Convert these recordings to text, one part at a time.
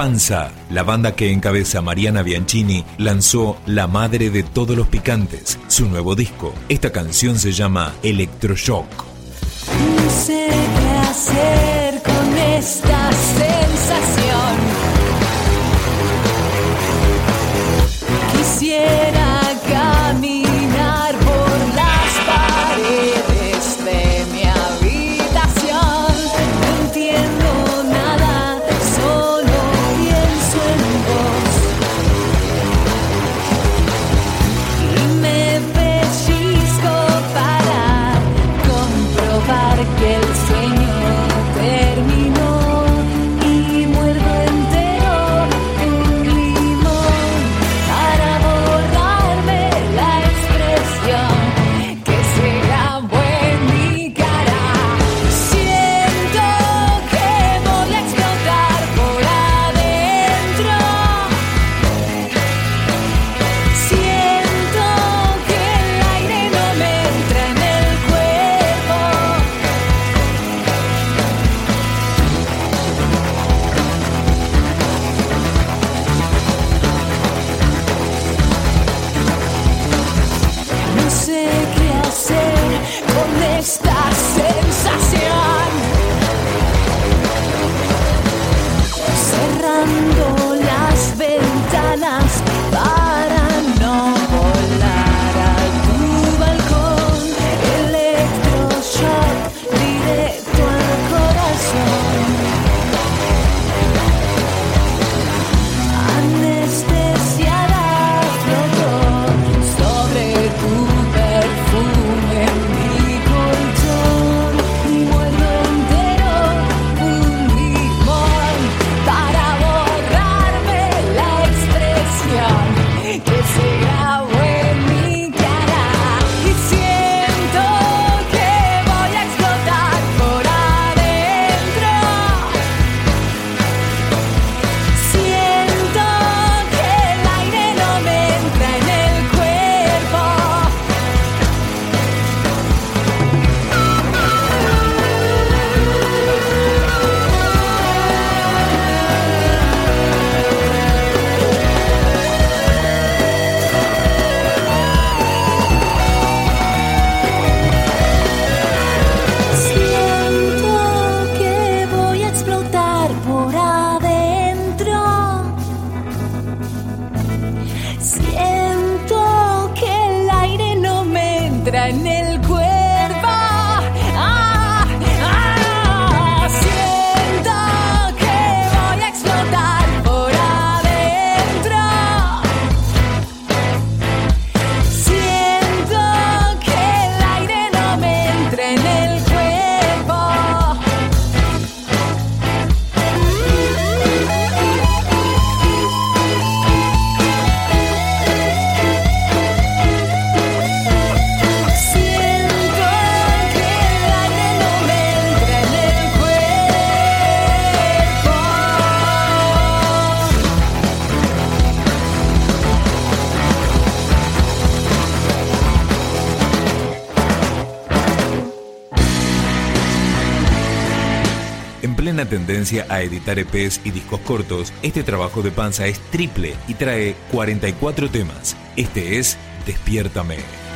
Panza, la banda que encabeza Mariana Bianchini, lanzó La Madre de Todos los Picantes, su nuevo disco. Esta canción se llama Electroshock. No sé qué hacer con esta sensación. dance. Bye. tendencia a editar EPs y discos cortos, este trabajo de Panza es triple y trae 44 temas. Este es Despiértame.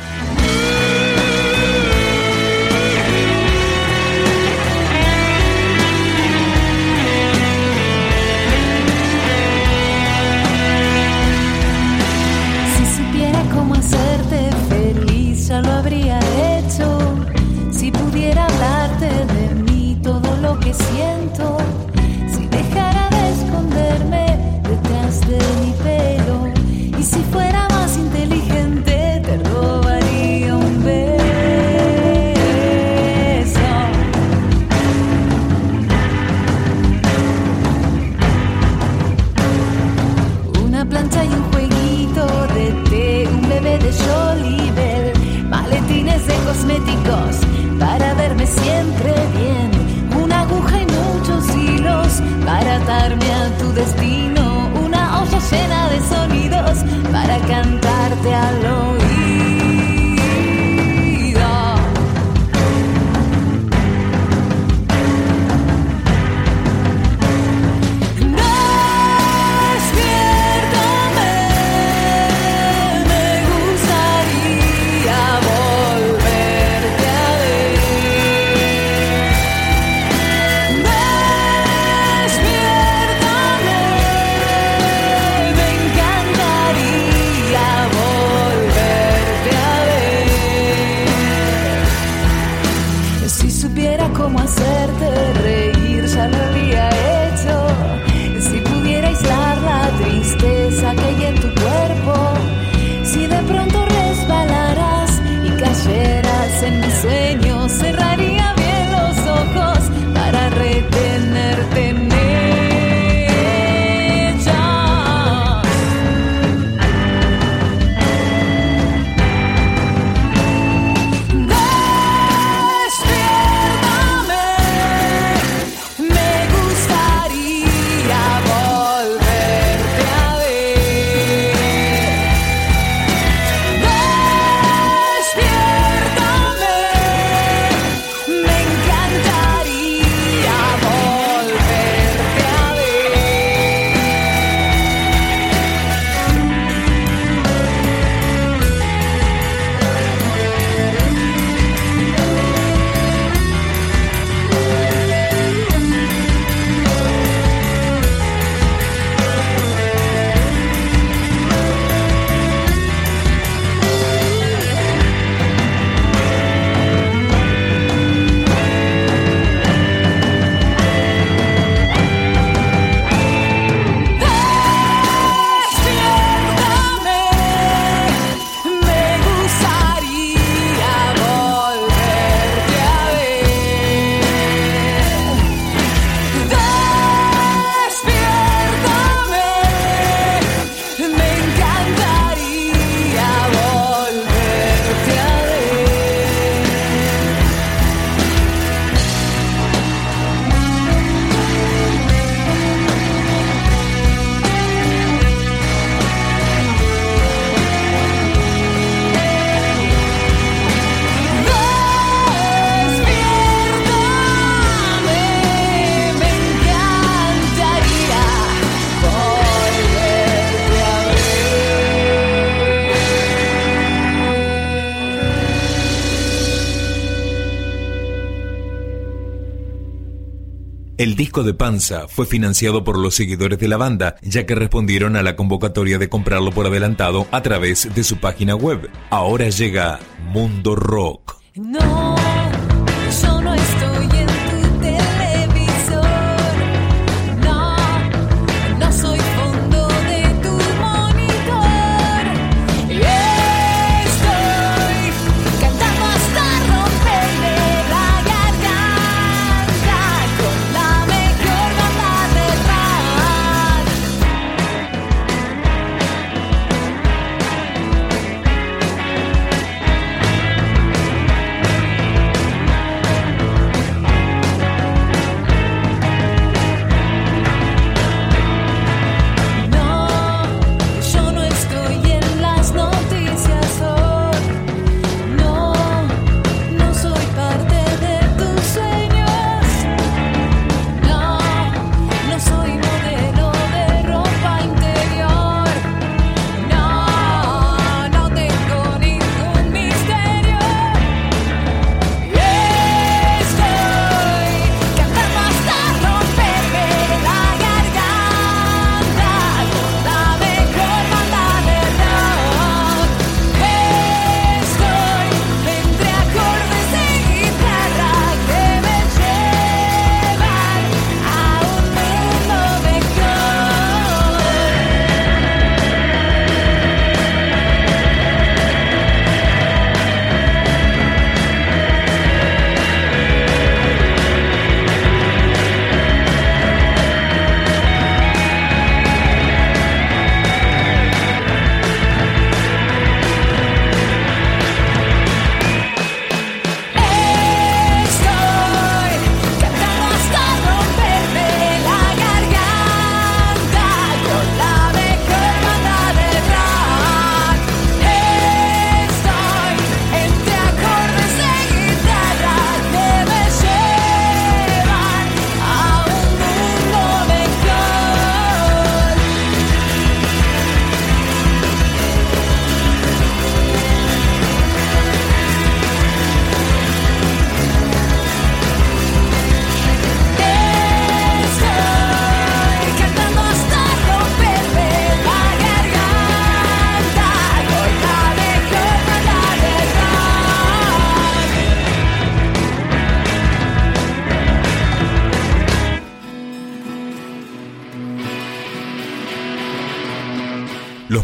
Supiera cómo hacerte reír, ya lo haría. El disco de Panza fue financiado por los seguidores de la banda, ya que respondieron a la convocatoria de comprarlo por adelantado a través de su página web. Ahora llega Mundo Rock. No.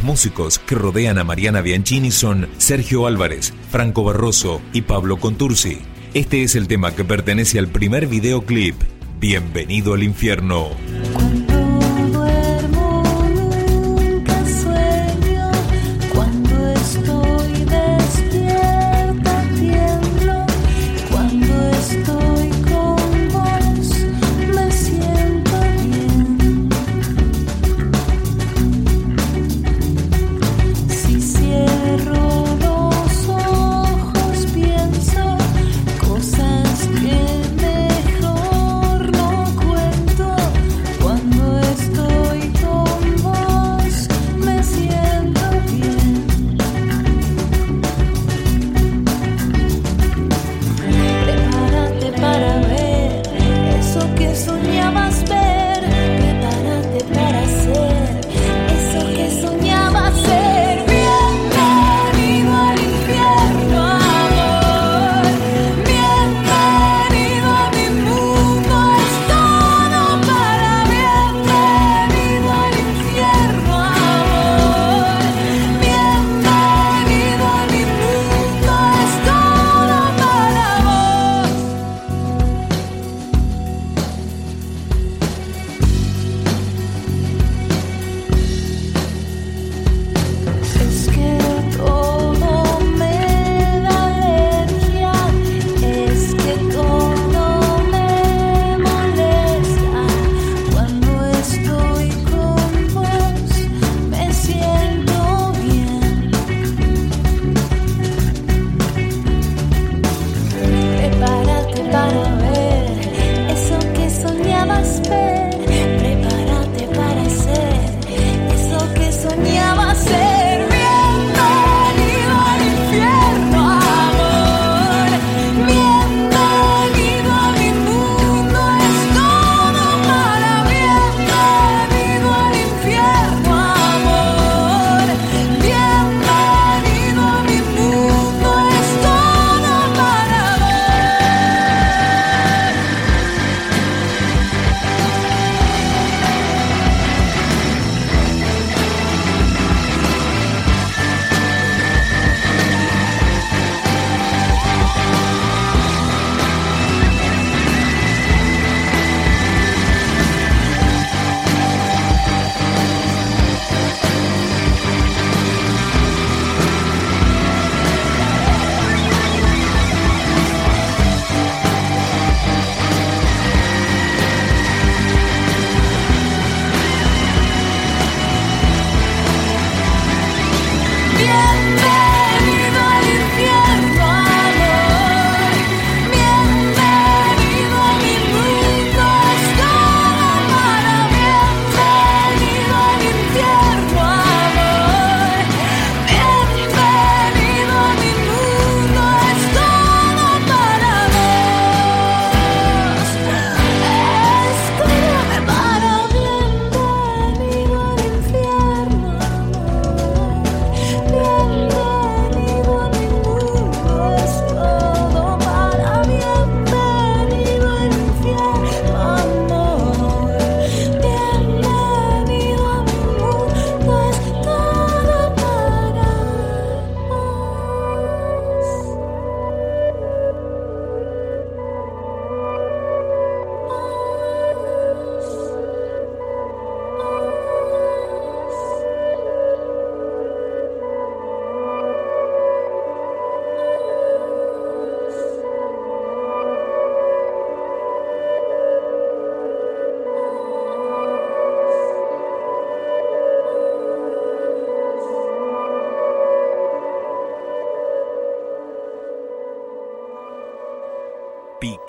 Los músicos que rodean a Mariana Bianchini son Sergio Álvarez, Franco Barroso y Pablo Contursi. Este es el tema que pertenece al primer videoclip, Bienvenido al infierno.